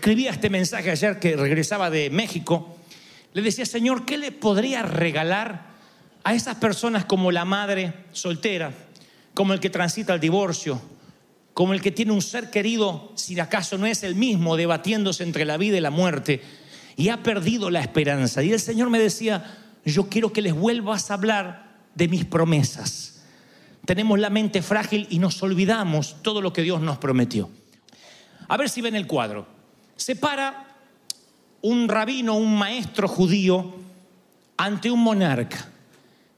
escribía este mensaje ayer que regresaba de México, le decía, Señor, ¿qué le podría regalar a esas personas como la madre soltera, como el que transita el divorcio, como el que tiene un ser querido, si acaso no es el mismo, debatiéndose entre la vida y la muerte, y ha perdido la esperanza? Y el Señor me decía, yo quiero que les vuelvas a hablar de mis promesas. Tenemos la mente frágil y nos olvidamos todo lo que Dios nos prometió. A ver si ven el cuadro. Se para un rabino, un maestro judío, ante un monarca.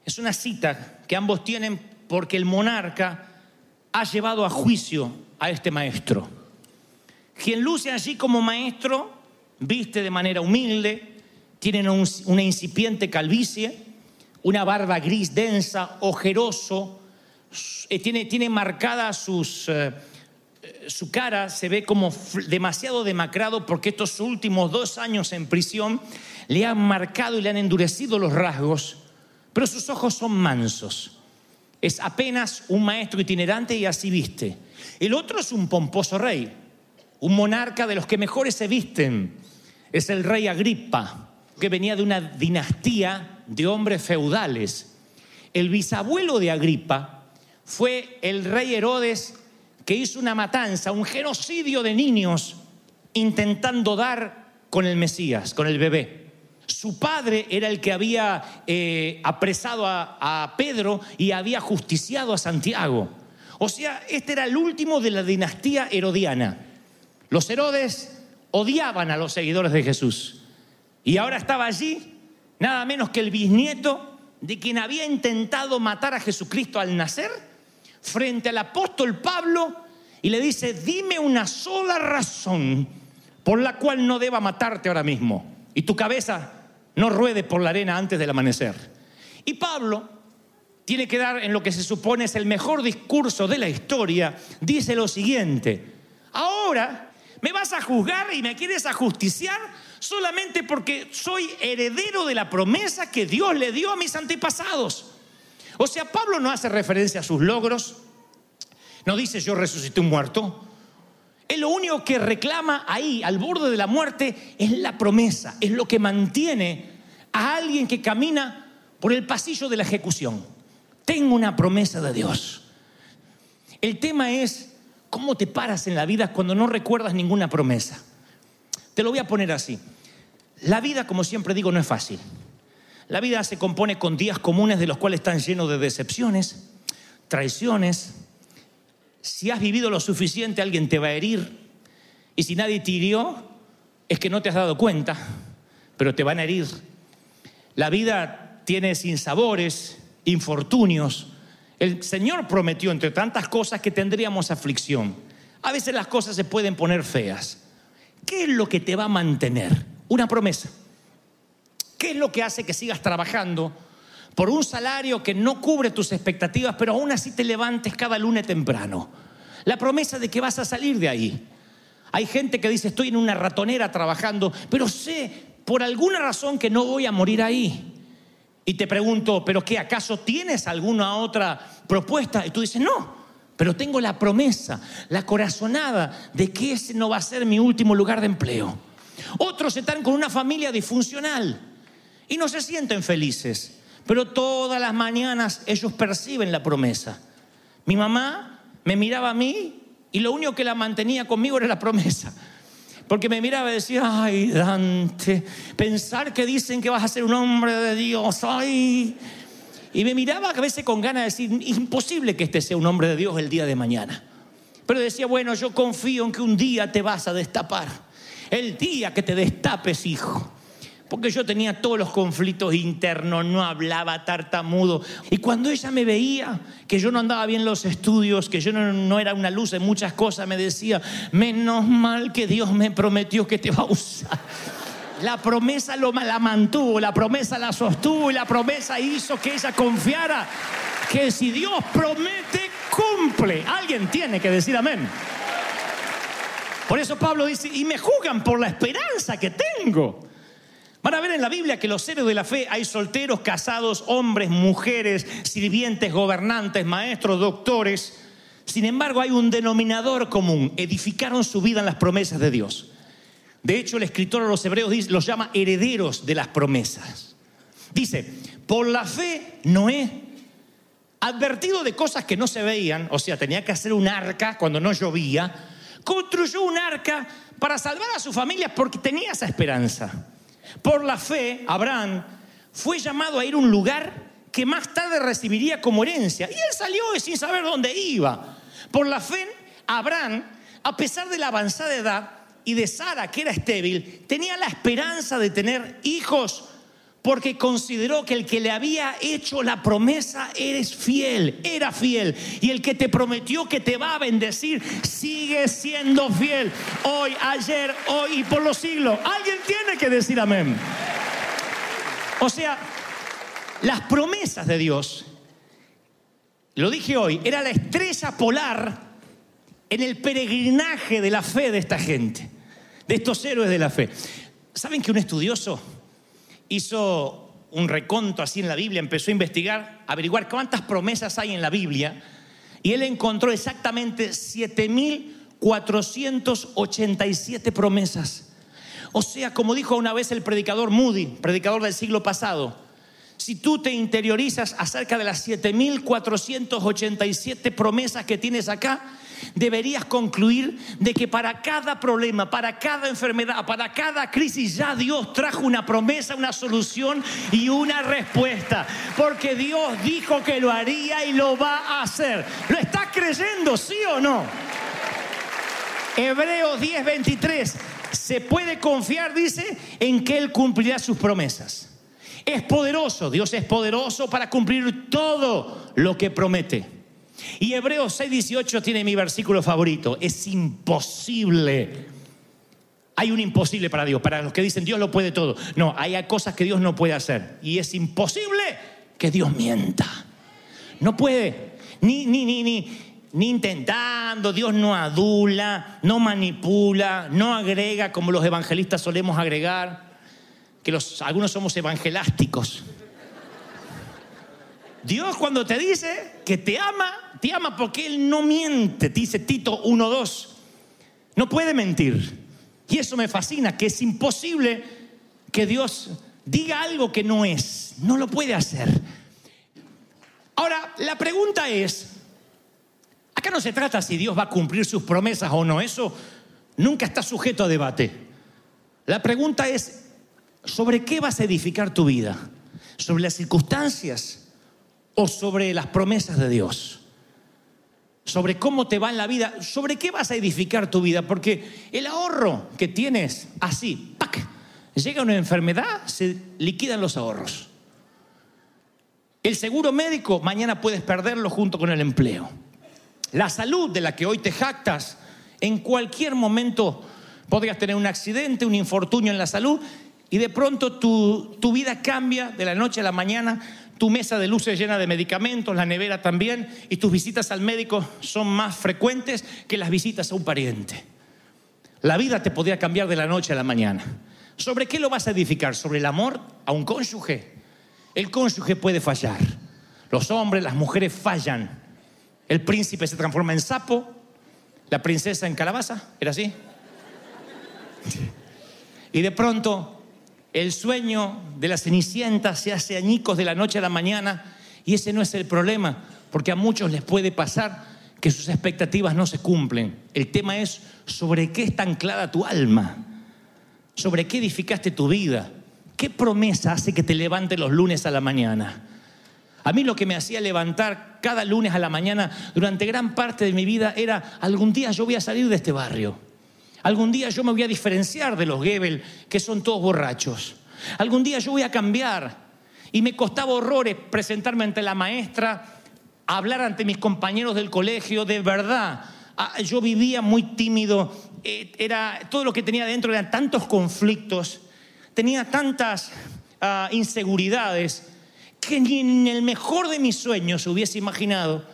Es una cita que ambos tienen porque el monarca ha llevado a juicio a este maestro. Quien luce allí como maestro, viste de manera humilde, tiene un- una incipiente calvicie, una barba gris densa, ojeroso, eh, tiene, tiene marcadas sus... eh, su cara se ve como demasiado demacrado porque estos últimos dos años en prisión le han marcado y le han endurecido los rasgos, pero sus ojos son mansos. Es apenas un maestro itinerante y así viste. El otro es un pomposo rey, un monarca de los que mejores se visten. Es el rey Agripa, que venía de una dinastía de hombres feudales. El bisabuelo de Agripa fue el rey Herodes que hizo una matanza, un genocidio de niños intentando dar con el Mesías, con el bebé. Su padre era el que había eh, apresado a, a Pedro y había justiciado a Santiago. O sea, este era el último de la dinastía herodiana. Los Herodes odiaban a los seguidores de Jesús. Y ahora estaba allí nada menos que el bisnieto de quien había intentado matar a Jesucristo al nacer frente al apóstol Pablo y le dice, dime una sola razón por la cual no deba matarte ahora mismo y tu cabeza no ruede por la arena antes del amanecer. Y Pablo tiene que dar en lo que se supone es el mejor discurso de la historia, dice lo siguiente, ahora me vas a juzgar y me quieres ajusticiar solamente porque soy heredero de la promesa que Dios le dio a mis antepasados. O sea, Pablo no hace referencia a sus logros, no dice yo resucité un muerto. Él lo único que reclama ahí, al borde de la muerte, es la promesa, es lo que mantiene a alguien que camina por el pasillo de la ejecución. Tengo una promesa de Dios. El tema es cómo te paras en la vida cuando no recuerdas ninguna promesa. Te lo voy a poner así. La vida, como siempre digo, no es fácil. La vida se compone con días comunes de los cuales están llenos de decepciones, traiciones. Si has vivido lo suficiente, alguien te va a herir. Y si nadie te hirió, es que no te has dado cuenta, pero te van a herir. La vida tiene sinsabores, infortunios. El Señor prometió, entre tantas cosas, que tendríamos aflicción. A veces las cosas se pueden poner feas. ¿Qué es lo que te va a mantener? Una promesa. ¿Qué es lo que hace que sigas trabajando por un salario que no cubre tus expectativas, pero aún así te levantes cada lunes temprano? La promesa de que vas a salir de ahí. Hay gente que dice, estoy en una ratonera trabajando, pero sé por alguna razón que no voy a morir ahí. Y te pregunto, ¿pero qué? ¿Acaso tienes alguna otra propuesta? Y tú dices, no, pero tengo la promesa, la corazonada de que ese no va a ser mi último lugar de empleo. Otros están con una familia disfuncional. Y no se sienten felices, pero todas las mañanas ellos perciben la promesa. Mi mamá me miraba a mí y lo único que la mantenía conmigo era la promesa. Porque me miraba y decía, ay Dante, pensar que dicen que vas a ser un hombre de Dios, ay. Y me miraba a veces con ganas de decir, imposible que este sea un hombre de Dios el día de mañana. Pero decía, bueno, yo confío en que un día te vas a destapar. El día que te destapes, hijo. Porque yo tenía todos los conflictos internos, no hablaba tartamudo. Y cuando ella me veía que yo no andaba bien en los estudios, que yo no, no era una luz en muchas cosas, me decía, menos mal que Dios me prometió que te va a usar. La promesa lo, la mantuvo, la promesa la sostuvo y la promesa hizo que ella confiara que si Dios promete, cumple. Alguien tiene que decir amén. Por eso Pablo dice, y me juzgan por la esperanza que tengo. Van a ver en la Biblia que los héroes de la fe hay solteros, casados, hombres, mujeres, sirvientes, gobernantes, maestros, doctores. Sin embargo, hay un denominador común. Edificaron su vida en las promesas de Dios. De hecho, el escritor a los hebreos los llama herederos de las promesas. Dice, por la fe, Noé, advertido de cosas que no se veían, o sea, tenía que hacer un arca cuando no llovía, construyó un arca para salvar a su familia porque tenía esa esperanza. Por la fe, Abraham fue llamado a ir a un lugar que más tarde recibiría como herencia. Y él salió sin saber dónde iba. Por la fe, Abraham, a pesar de la avanzada edad y de Sara, que era estéril, tenía la esperanza de tener hijos porque consideró que el que le había hecho la promesa eres fiel, era fiel. Y el que te prometió que te va a bendecir sigue siendo fiel. Hoy, ayer, hoy y por los siglos. Alguien tiene que decir amén. O sea, las promesas de Dios, lo dije hoy, era la estrella polar en el peregrinaje de la fe de esta gente, de estos héroes de la fe. ¿Saben que un estudioso hizo un reconto así en la Biblia, empezó a investigar, a averiguar cuántas promesas hay en la Biblia, y él encontró exactamente 7.487 promesas. O sea, como dijo una vez el predicador Moody, predicador del siglo pasado, si tú te interiorizas acerca de las 7.487 promesas que tienes acá, deberías concluir de que para cada problema, para cada enfermedad, para cada crisis, ya Dios trajo una promesa, una solución y una respuesta. Porque Dios dijo que lo haría y lo va a hacer. ¿Lo estás creyendo, sí o no? Hebreos 10:23. Se puede confiar, dice, en que Él cumplirá sus promesas. Es poderoso, Dios es poderoso para cumplir todo lo que promete. Y Hebreos 6:18 tiene mi versículo favorito. Es imposible. Hay un imposible para Dios, para los que dicen Dios lo puede todo. No, hay cosas que Dios no puede hacer. Y es imposible que Dios mienta. No puede. Ni, ni, ni, ni, ni intentando. Dios no adula, no manipula, no agrega como los evangelistas solemos agregar. Que los, algunos somos evangelásticos. Dios cuando te dice que te ama, te ama porque Él no miente, te dice Tito 1.2. No puede mentir. Y eso me fascina, que es imposible que Dios diga algo que no es. No lo puede hacer. Ahora, la pregunta es, acá no se trata si Dios va a cumplir sus promesas o no, eso nunca está sujeto a debate. La pregunta es, ¿sobre qué vas a edificar tu vida? ¿Sobre las circunstancias o sobre las promesas de Dios? Sobre cómo te va en la vida, sobre qué vas a edificar tu vida, porque el ahorro que tienes así, ¡pac! llega una enfermedad, se liquidan los ahorros. El seguro médico, mañana puedes perderlo junto con el empleo. La salud de la que hoy te jactas, en cualquier momento podrías tener un accidente, un infortunio en la salud y de pronto tu, tu vida cambia de la noche a la mañana, tu mesa de luces llena de medicamentos, la nevera también, y tus visitas al médico son más frecuentes que las visitas a un pariente. La vida te podría cambiar de la noche a la mañana. ¿Sobre qué lo vas a edificar? ¿Sobre el amor a un cónyuge? El cónyuge puede fallar. Los hombres, las mujeres fallan. El príncipe se transforma en sapo, la princesa en calabaza, ¿era así? Y de pronto El sueño de la cenicienta se hace añicos de la noche a la mañana y ese no es el problema, porque a muchos les puede pasar que sus expectativas no se cumplen. El tema es sobre qué está anclada tu alma, sobre qué edificaste tu vida, qué promesa hace que te levantes los lunes a la mañana. A mí lo que me hacía levantar cada lunes a la mañana durante gran parte de mi vida era, algún día yo voy a salir de este barrio. Algún día yo me voy a diferenciar de los Gebel, que son todos borrachos. Algún día yo voy a cambiar. Y me costaba horrores presentarme ante la maestra, hablar ante mis compañeros del colegio, de verdad. Ah, Yo vivía muy tímido, eh, era, todo lo que tenía dentro eran tantos conflictos, tenía tantas ah, inseguridades que ni en el mejor de mis sueños hubiese imaginado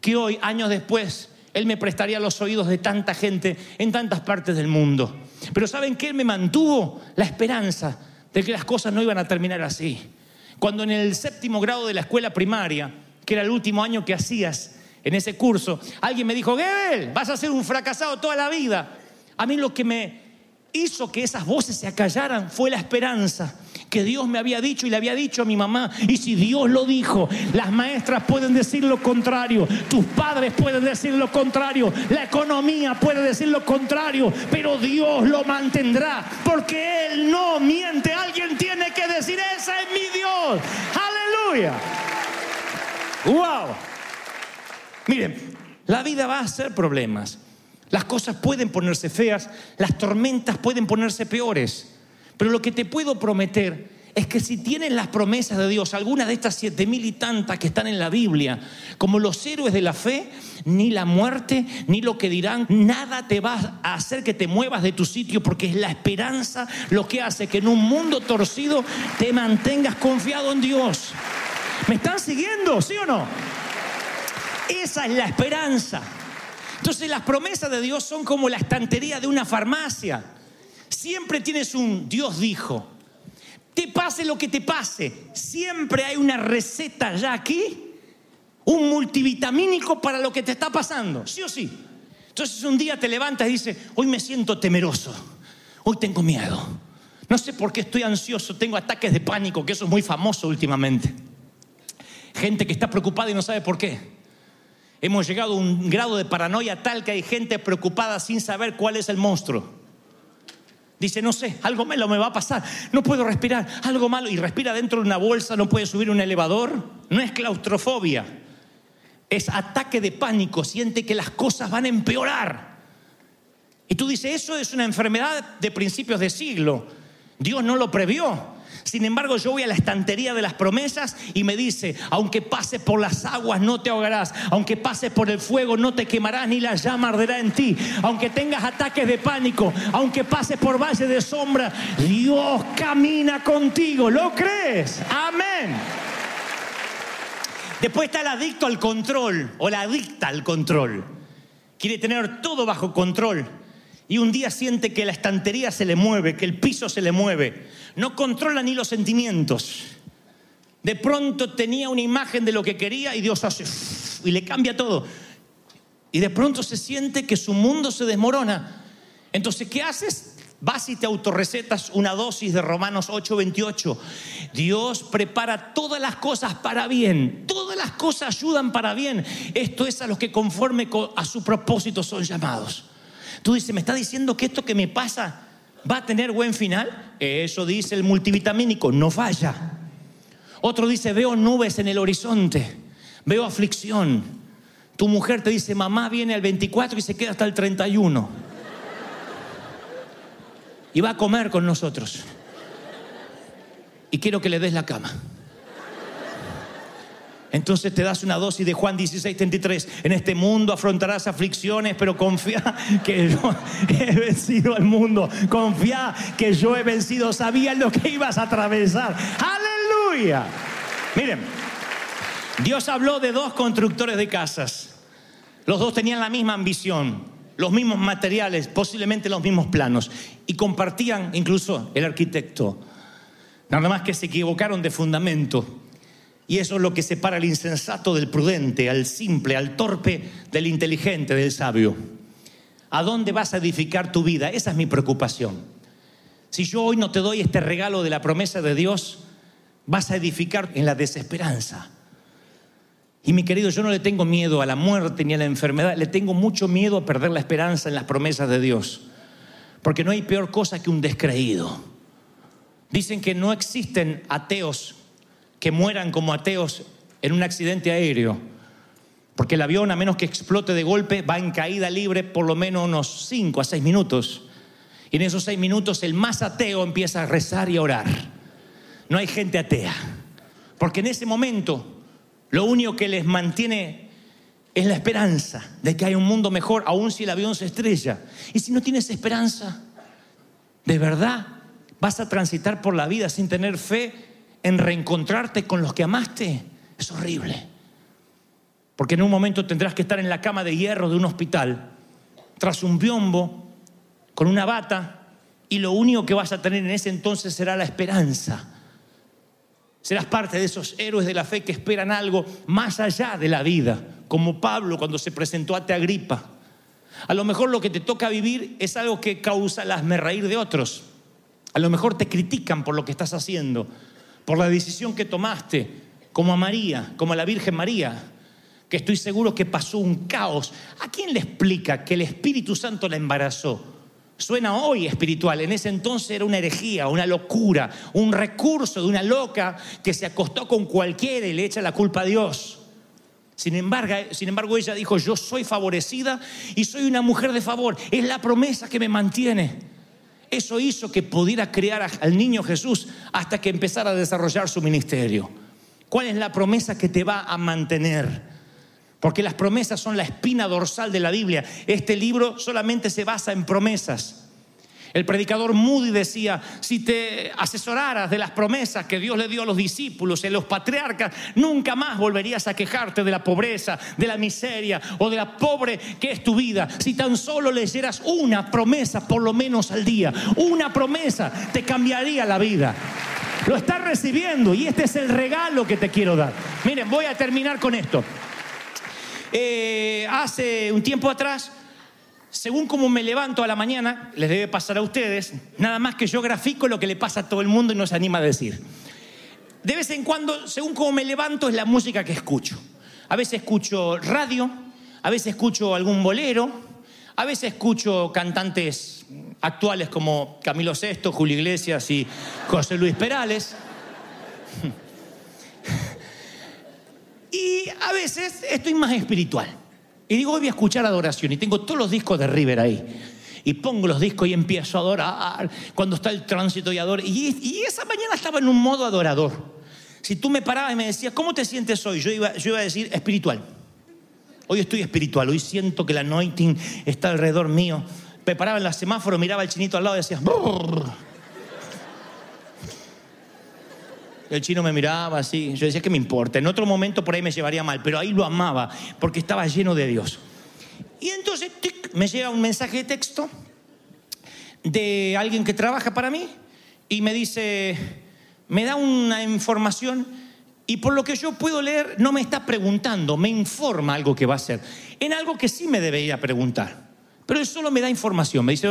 que hoy, años después, Él me prestaría los oídos de tanta gente en tantas partes del mundo. Pero ¿saben qué? Él me mantuvo la esperanza de que las cosas no iban a terminar así. Cuando en el séptimo grado de la escuela primaria, que era el último año que hacías en ese curso, alguien me dijo, Gebel, vas a ser un fracasado toda la vida. A mí lo que me hizo que esas voces se acallaran fue la esperanza que Dios me había dicho y le había dicho a mi mamá. Y si Dios lo dijo, las maestras pueden decir lo contrario, tus padres pueden decir lo contrario, la economía puede decir lo contrario, pero Dios lo mantendrá porque Él no miente. Alguien tiene que decir, ese es mi Dios. Aleluya. Wow. Miren, la vida va a ser problemas. Las cosas pueden ponerse feas, las tormentas pueden ponerse peores. Pero lo que te puedo prometer es que si tienes las promesas de Dios, algunas de estas siete mil y tantas que están en la Biblia, como los héroes de la fe, ni la muerte, ni lo que dirán, nada te va a hacer que te muevas de tu sitio, porque es la esperanza lo que hace que en un mundo torcido te mantengas confiado en Dios. ¿Me están siguiendo? ¿Sí o no? Esa es la esperanza. Entonces las promesas de Dios son como la estantería de una farmacia. Siempre tienes un Dios dijo. Te pase lo que te pase, siempre hay una receta ya aquí, un multivitamínico para lo que te está pasando, sí o sí. Entonces un día te levantas y dices, hoy me siento temeroso, hoy tengo miedo. No sé por qué estoy ansioso, tengo ataques de pánico, que eso es muy famoso últimamente. Gente que está preocupada y no sabe por qué. Hemos llegado a un grado de paranoia tal que hay gente preocupada sin saber cuál es el monstruo. Dice, no sé, algo malo me va a pasar, no puedo respirar, algo malo, y respira dentro de una bolsa, no puede subir un elevador. No es claustrofobia, es ataque de pánico, siente que las cosas van a empeorar. Y tú dices, eso es una enfermedad de principios de siglo. Dios no lo previó. Sin embargo, yo voy a la estantería de las promesas y me dice, aunque pases por las aguas no te ahogarás, aunque pases por el fuego no te quemarás ni la llama arderá en ti, aunque tengas ataques de pánico, aunque pases por valle de sombra, Dios camina contigo. ¿Lo crees? Amén. Después está el adicto al control o la adicta al control. Quiere tener todo bajo control. Y un día siente que la estantería se le mueve, que el piso se le mueve. No controla ni los sentimientos. De pronto tenía una imagen de lo que quería y Dios hace y le cambia todo. Y de pronto se siente que su mundo se desmorona. Entonces, ¿qué haces? Vas y te autorrecetas una dosis de Romanos 8:28. Dios prepara todas las cosas para bien. Todas las cosas ayudan para bien. Esto es a los que conforme a su propósito son llamados. Tú dices, ¿me está diciendo que esto que me pasa va a tener buen final? Eso dice el multivitamínico, no falla. Otro dice, veo nubes en el horizonte, veo aflicción. Tu mujer te dice, mamá viene al 24 y se queda hasta el 31. Y va a comer con nosotros. Y quiero que le des la cama. Entonces te das una dosis de Juan 16, 33. En este mundo afrontarás aflicciones, pero confía que yo he vencido al mundo. Confía que yo he vencido. Sabía lo que ibas a atravesar. Aleluya. Miren, Dios habló de dos constructores de casas. Los dos tenían la misma ambición, los mismos materiales, posiblemente los mismos planos. Y compartían incluso el arquitecto. Nada más que se equivocaron de fundamento. Y eso es lo que separa al insensato del prudente, al simple, al torpe del inteligente, del sabio. ¿A dónde vas a edificar tu vida? Esa es mi preocupación. Si yo hoy no te doy este regalo de la promesa de Dios, vas a edificar en la desesperanza. Y mi querido, yo no le tengo miedo a la muerte ni a la enfermedad, le tengo mucho miedo a perder la esperanza en las promesas de Dios. Porque no hay peor cosa que un descreído. Dicen que no existen ateos que mueran como ateos en un accidente aéreo. Porque el avión, a menos que explote de golpe, va en caída libre por lo menos unos 5 a 6 minutos. Y en esos 6 minutos el más ateo empieza a rezar y a orar. No hay gente atea. Porque en ese momento lo único que les mantiene es la esperanza de que hay un mundo mejor, aun si el avión se estrella. Y si no tienes esperanza, de verdad vas a transitar por la vida sin tener fe en reencontrarte con los que amaste. Es horrible. Porque en un momento tendrás que estar en la cama de hierro de un hospital, tras un biombo, con una bata, y lo único que vas a tener en ese entonces será la esperanza. Serás parte de esos héroes de la fe que esperan algo más allá de la vida, como Pablo cuando se presentó a Teagripa. A lo mejor lo que te toca vivir es algo que causa el reír de otros. A lo mejor te critican por lo que estás haciendo, por la decisión que tomaste, como a María, como a la Virgen María que estoy seguro que pasó un caos. ¿A quién le explica que el Espíritu Santo la embarazó? Suena hoy espiritual, en ese entonces era una herejía, una locura, un recurso de una loca que se acostó con cualquiera y le echa la culpa a Dios. Sin embargo, sin embargo, ella dijo, yo soy favorecida y soy una mujer de favor. Es la promesa que me mantiene. Eso hizo que pudiera crear al niño Jesús hasta que empezara a desarrollar su ministerio. ¿Cuál es la promesa que te va a mantener? Porque las promesas son la espina dorsal de la Biblia. Este libro solamente se basa en promesas. El predicador Moody decía, si te asesoraras de las promesas que Dios le dio a los discípulos a los patriarcas, nunca más volverías a quejarte de la pobreza, de la miseria o de la pobre que es tu vida. Si tan solo leyeras una promesa por lo menos al día, una promesa te cambiaría la vida. Lo estás recibiendo y este es el regalo que te quiero dar. Miren, voy a terminar con esto. Eh, hace un tiempo atrás, según como me levanto a la mañana, les debe pasar a ustedes, nada más que yo grafico lo que le pasa a todo el mundo y no se anima a decir. De vez en cuando, según como me levanto, es la música que escucho. A veces escucho radio, a veces escucho algún bolero, a veces escucho cantantes actuales como Camilo VI, Julio Iglesias y José Luis Perales. Y a veces estoy más espiritual. Y digo, hoy voy a escuchar adoración. Y tengo todos los discos de River ahí. Y pongo los discos y empiezo a adorar. Cuando está el tránsito y adoro. Y, esa mañana estaba en un modo adorador. Si tú me parabas y me decías, ¿cómo te sientes hoy? Yo iba, yo iba a decir, espiritual. Hoy estoy espiritual. Hoy siento que la anointing está alrededor mío. Me paraba en la semáforo, miraba al chinito al lado y decía, El chino me miraba así. Yo decía, que me importa? En otro momento por ahí me llevaría mal, pero ahí lo amaba porque estaba lleno de Dios. Y entonces me llega un mensaje de texto de alguien que trabaja para mí y me dice, me da una información y por lo que yo puedo leer no me está preguntando, me informa algo que va a hacer, en algo que sí me debería preguntar. Pero él solo me da información, me dice,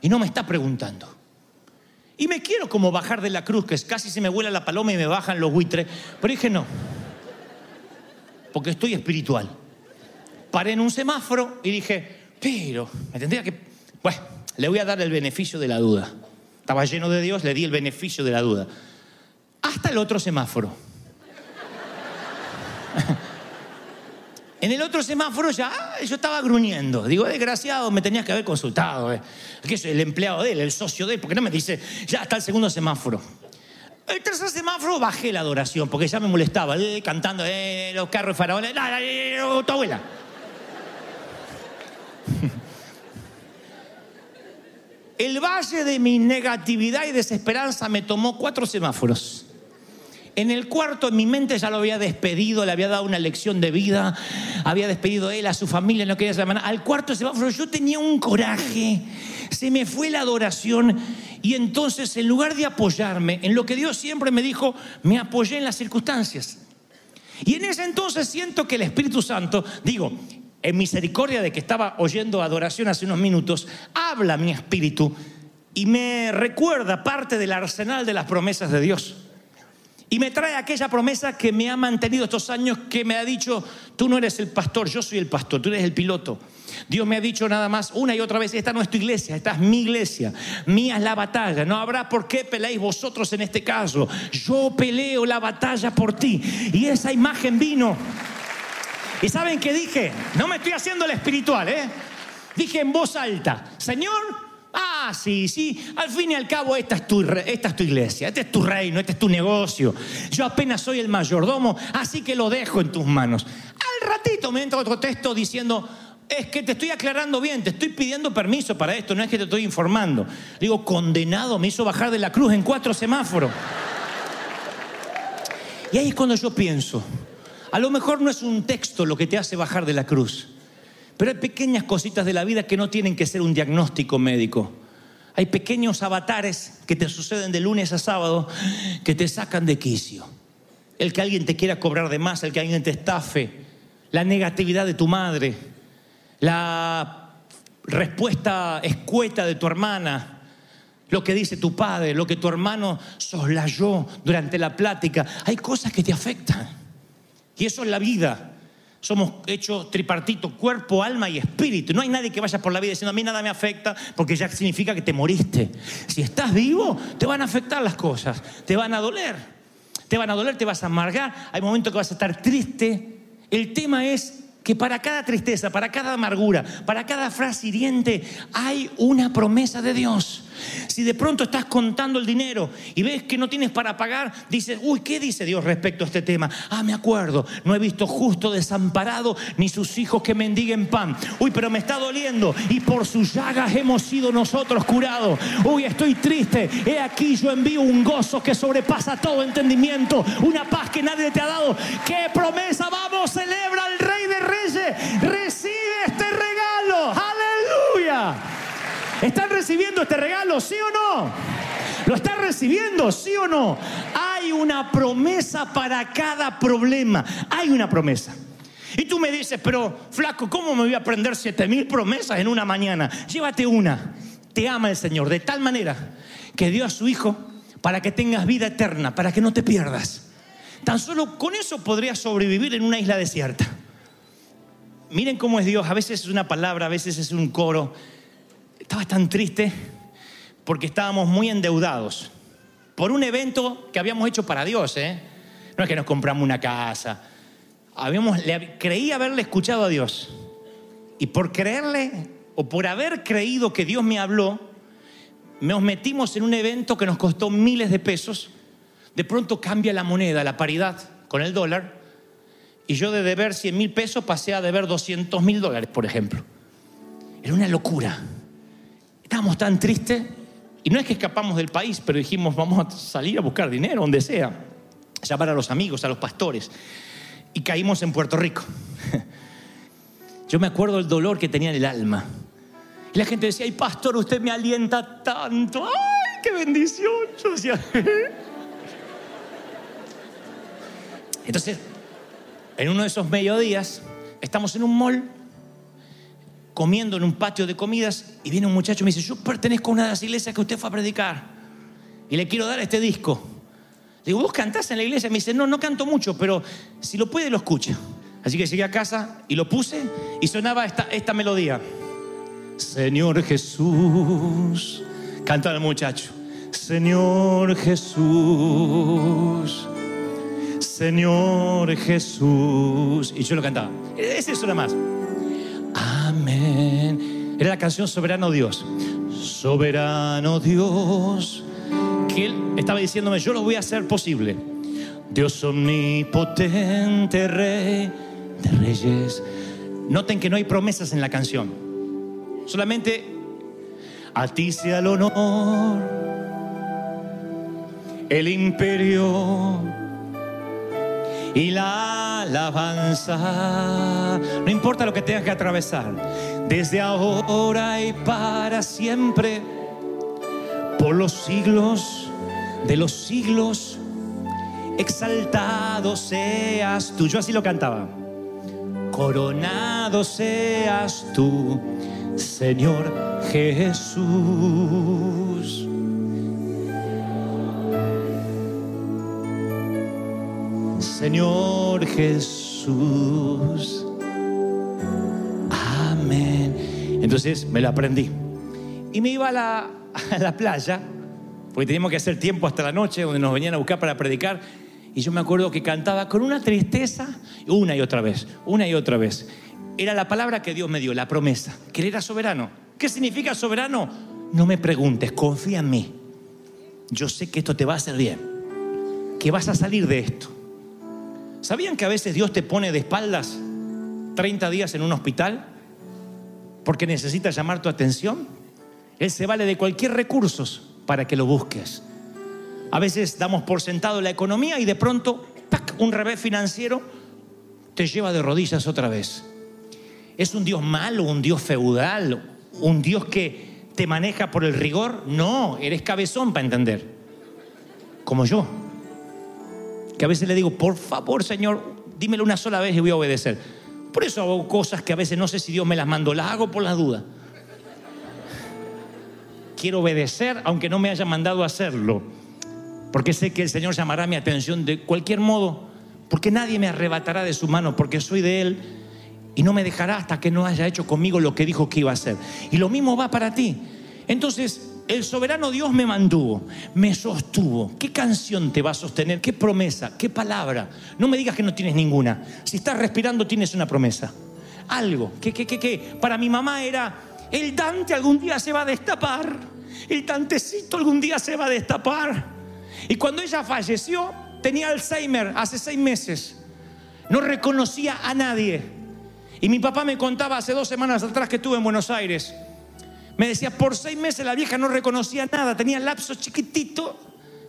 y no me está preguntando. Y me quiero como bajar de la cruz, que casi se me vuela la paloma y me bajan los buitres. Pero dije, no, porque estoy espiritual. Paré en un semáforo y dije, pero me tendría que... Bueno, le voy a dar el beneficio de la duda. Estaba lleno de Dios, le di el beneficio de la duda. Hasta el otro semáforo. En el otro semáforo ya yo estaba gruñendo. Digo, desgraciado, me tenías que haber consultado. Eh. Aquí soy el empleado de él, el socio de él, porque no me dice, ya está el segundo semáforo. El tercer semáforo bajé la adoración, porque ya me molestaba, eh, cantando eh, los carros faraones, eh, tu abuela. El valle de mi negatividad y desesperanza me tomó cuatro semáforos. En el cuarto, en mi mente ya lo había despedido, le había dado una lección de vida, había despedido él, a su familia, no quería llamar. Al cuarto semáforo yo tenía un coraje, se me fue la adoración y entonces en lugar de apoyarme en lo que Dios siempre me dijo, me apoyé en las circunstancias. Y en ese entonces siento que el Espíritu Santo, digo, en misericordia de que estaba oyendo adoración hace unos minutos, habla mi espíritu y me recuerda parte del arsenal de las promesas de Dios. Y me trae aquella promesa que me ha mantenido estos años, que me ha dicho, tú no eres el pastor, yo soy el pastor, tú eres el piloto. Dios me ha dicho nada más una y otra vez, esta no es tu iglesia, esta es mi iglesia, mía es la batalla, no habrá por qué peleéis vosotros en este caso, yo peleo la batalla por ti. Y esa imagen vino. ¿Y saben qué dije? No me estoy haciendo el espiritual, ¿eh? Dije en voz alta, Señor, Ah, sí, sí. Al fin y al cabo, esta es, tu, esta es tu iglesia, este es tu reino, este es tu negocio. Yo apenas soy el mayordomo, así que lo dejo en tus manos. Al ratito me entra otro texto diciendo, es que te estoy aclarando bien, te estoy pidiendo permiso para esto, no es que te estoy informando. Digo, condenado, me hizo bajar de la cruz en cuatro semáforos. Y ahí es cuando yo pienso, a lo mejor no es un texto lo que te hace bajar de la cruz. Pero hay pequeñas cositas de la vida que no tienen que ser un diagnóstico médico. Hay pequeños avatares que te suceden de lunes a sábado que te sacan de quicio. El que alguien te quiera cobrar de más, el que alguien te estafe, la negatividad de tu madre, la respuesta escueta de tu hermana, lo que dice tu padre, lo que tu hermano soslayó durante la plática. Hay cosas que te afectan. Y eso es la vida. Somos hechos tripartito, cuerpo, alma y espíritu. No hay nadie que vaya por la vida diciendo a mí nada me afecta porque ya significa que te moriste. Si estás vivo, te van a afectar las cosas, te van a doler. Te van a doler, te vas a amargar, hay momentos que vas a estar triste. El tema es que para cada tristeza, para cada amargura, para cada frase hiriente, hay una promesa de Dios. Si de pronto estás contando el dinero y ves que no tienes para pagar, dices, uy, ¿qué dice Dios respecto a este tema? Ah, me acuerdo, no he visto justo desamparado ni sus hijos que mendiguen pan. Uy, pero me está doliendo y por sus llagas hemos sido nosotros curados. Uy, estoy triste. He aquí yo envío un gozo que sobrepasa todo entendimiento, una paz que nadie te ha dado. ¿Qué promesa? Vamos, celebra al Rey de Reyes. Recibe este regalo. Aleluya. ¿Están recibiendo este regalo, sí o no? ¿Lo están recibiendo, sí o no? Hay una promesa para cada problema. Hay una promesa. Y tú me dices, pero flaco, ¿cómo me voy a aprender siete mil promesas en una mañana? Llévate una. Te ama el Señor de tal manera que dio a su Hijo para que tengas vida eterna, para que no te pierdas. Tan solo con eso podrías sobrevivir en una isla desierta. Miren cómo es Dios. A veces es una palabra, a veces es un coro. Estaba tan triste porque estábamos muy endeudados por un evento que habíamos hecho para Dios. ¿eh? No es que nos compramos una casa. Habíamos, creí haberle escuchado a Dios. Y por creerle o por haber creído que Dios me habló, nos metimos en un evento que nos costó miles de pesos. De pronto cambia la moneda, la paridad con el dólar. Y yo de deber 100 mil pesos pasé a deber 200 mil dólares, por ejemplo. Era una locura. Estábamos tan tristes y no es que escapamos del país, pero dijimos, vamos a salir a buscar dinero, donde sea, llamar a los amigos, a los pastores. Y caímos en Puerto Rico. Yo me acuerdo del dolor que tenía en el alma. Y la gente decía, ay pastor, usted me alienta tanto. ¡Ay, qué bendición! Entonces, en uno de esos mediodías, estamos en un mall comiendo en un patio de comidas y viene un muchacho y me dice, yo pertenezco a una de las iglesias que usted fue a predicar y le quiero dar este disco. Le digo, ¿vos cantás en la iglesia? Me dice, no, no canto mucho, pero si lo puede lo escucha. Así que llegué a casa y lo puse y sonaba esta, esta melodía. Señor Jesús, canta el muchacho. Señor Jesús, Señor Jesús. Y yo lo cantaba. Es eso nada más. Era la canción Soberano Dios. Soberano Dios. Que él estaba diciéndome, yo lo voy a hacer posible. Dios omnipotente, Rey de Reyes. Noten que no hay promesas en la canción. Solamente a ti sea el honor, el imperio y la alabanza. No importa lo que tengas que atravesar, desde ahora y para siempre, por los siglos de los siglos, exaltado seas tú. Yo así lo cantaba. Coronado seas tú, Señor Jesús. Señor Jesús. Entonces me lo aprendí. Y me iba a la, playa, porque teníamos que hacer tiempo hasta la noche, donde nos venían a buscar para predicar. Y yo me acuerdo que cantaba con una tristeza, una y otra vez, una y otra vez. Era la palabra que Dios me dio, la promesa, que Él era soberano. ¿Qué significa soberano? No me preguntes, confía en mí. Yo sé que esto te va a hacer bien, que vas a salir de esto. ¿Sabían que a veces Dios te pone de espaldas 30 días en un hospital porque necesita llamar tu atención? Él se vale de cualquier recurso para que lo busques. A veces damos por sentado la economía y de pronto, un revés financiero te lleva de rodillas otra vez. ¿Es un Dios malo, un Dios feudal, un Dios que te maneja por el rigor? No, eres cabezón para entender. Como yo. Que a veces le digo, por favor, Señor, dímelo una sola vez y voy a obedecer. Por eso hago cosas que a veces no sé si Dios me las mandó, las hago por las dudas. Quiero obedecer aunque no me haya mandado a hacerlo. Porque sé que el Señor llamará mi atención de cualquier modo. Porque nadie me arrebatará de su mano, porque soy de Él y no me dejará hasta que no haya hecho conmigo lo que dijo que iba a hacer. Y lo mismo va para ti. Entonces, el soberano Dios me mantuvo, me sostuvo. ¿Qué canción te va a sostener? ¿Qué promesa? ¿Qué palabra? No me digas que no tienes ninguna. Si estás respirando, tienes una promesa. Algo. ¿Qué, qué, qué, qué? Para mi mamá era, el Dante algún día se va a destapar. El Dantecito algún día se va a destapar. Y cuando ella falleció, tenía Alzheimer hace seis meses. No reconocía a nadie. Y mi papá me contaba hace dos semanas atrás que estuve en Buenos Aires. Me decía, por seis meses la vieja no reconocía nada, tenía lapsos chiquititos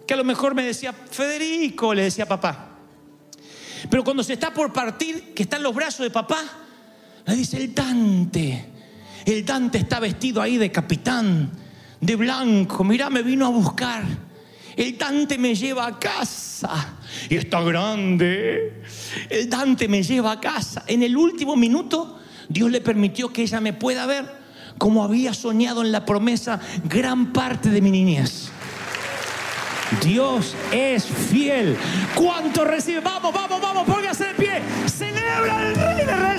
que a lo mejor me decía, Federico, le decía papá. Pero cuando se está por partir, que está en los brazos de papá, le dice el Dante. El Dante está vestido ahí de capitán, de blanco. Mirá, me vino a buscar. El Dante me lleva a casa. Y está grande. El Dante me lleva a casa. En el último minuto, Dios le permitió que ella me pueda ver como había soñado en la promesa gran parte de mi niñez. Dios es fiel. ¿Cuánto recibe? Vamos, vamos, vamos, póngase de pie. Celebra el Rey de Reyes.